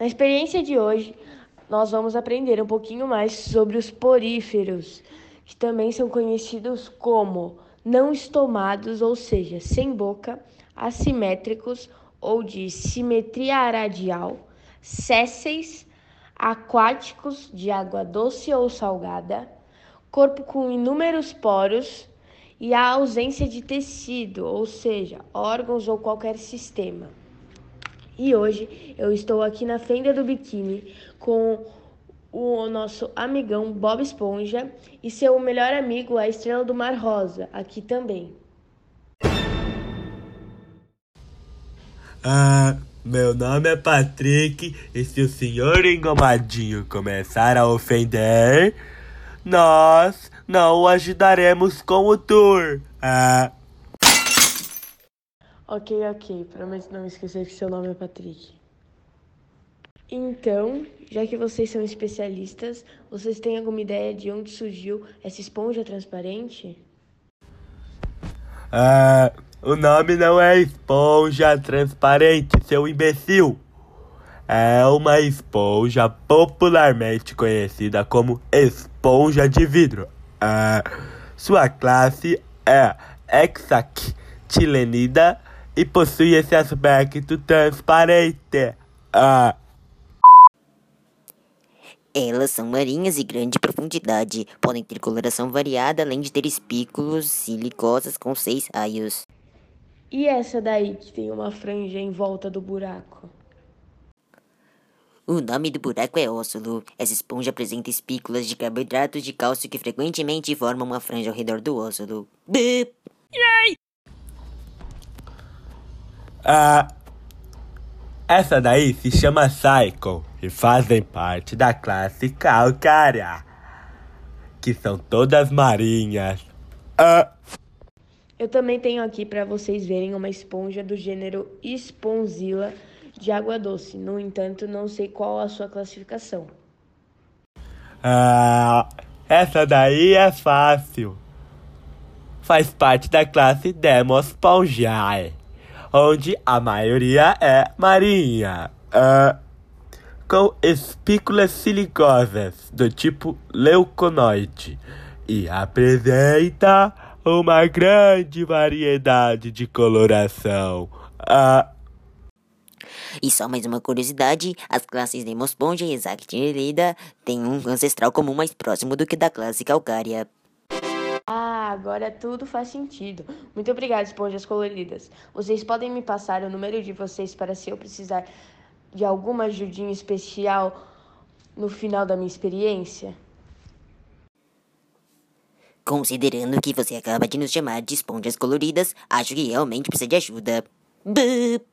Na experiência de hoje, nós vamos aprender um pouquinho mais sobre os poríferos, que também são conhecidos como não estomados, ou seja, sem boca, assimétricos ou de simetria radial, sésseis, aquáticos de água doce ou salgada, corpo com inúmeros poros e a ausência de tecido, ou seja, órgãos ou qualquer sistema. E hoje eu estou aqui na fenda do biquíni com o nosso amigão Bob Esponja e seu melhor amigo, a Estrela do Mar Rosa, aqui também. Ah, meu nome é Patrick e se o senhor engomadinho começar a ofender, nós não o ajudaremos com o tour. Ah. Ok, ok. Prometo não esquecer que seu nome é Patrick. Então, já que vocês são especialistas, vocês têm alguma ideia de onde surgiu essa esponja transparente? Ah, o nome não é esponja transparente, seu imbecil. É uma esponja popularmente conhecida como esponja de vidro. Ah, sua classe é hexactilenida e possui esse aspecto transparente. Ah. Elas são marinhas e grande profundidade. Podem ter coloração variada, além de ter espículos silicosas com seis raios. E essa daí que tem uma franja em volta do buraco? O nome do buraco é óssulo. Essa esponja apresenta espículas de carboidratos de cálcio que frequentemente formam uma franja ao redor do óssulo. Bup. Ah, essa daí se chama Cycle e fazem parte da classe calcária, que são todas marinhas. Ah, Eu também tenho aqui para vocês verem uma esponja do gênero Sponzilla de água doce. No entanto, não sei qual a sua classificação. ah, essa daí é fácil. Faz parte da classe Demospongiae, onde a maioria é marinha. Ah, com espículas silicosas do tipo leuconoide e apresenta uma grande variedade de coloração. Ah, E só mais uma curiosidade, as classes Demosponja e Exactinelida têm um ancestral comum mais próximo do que da classe calcária. Agora tudo faz sentido. Muito obrigada, esponjas coloridas. Vocês podem me passar o número de vocês para se eu precisar de alguma ajudinha especial no final da minha experiência? Considerando que você acaba de nos chamar de esponjas coloridas, acho que realmente precisa de ajuda. Bup.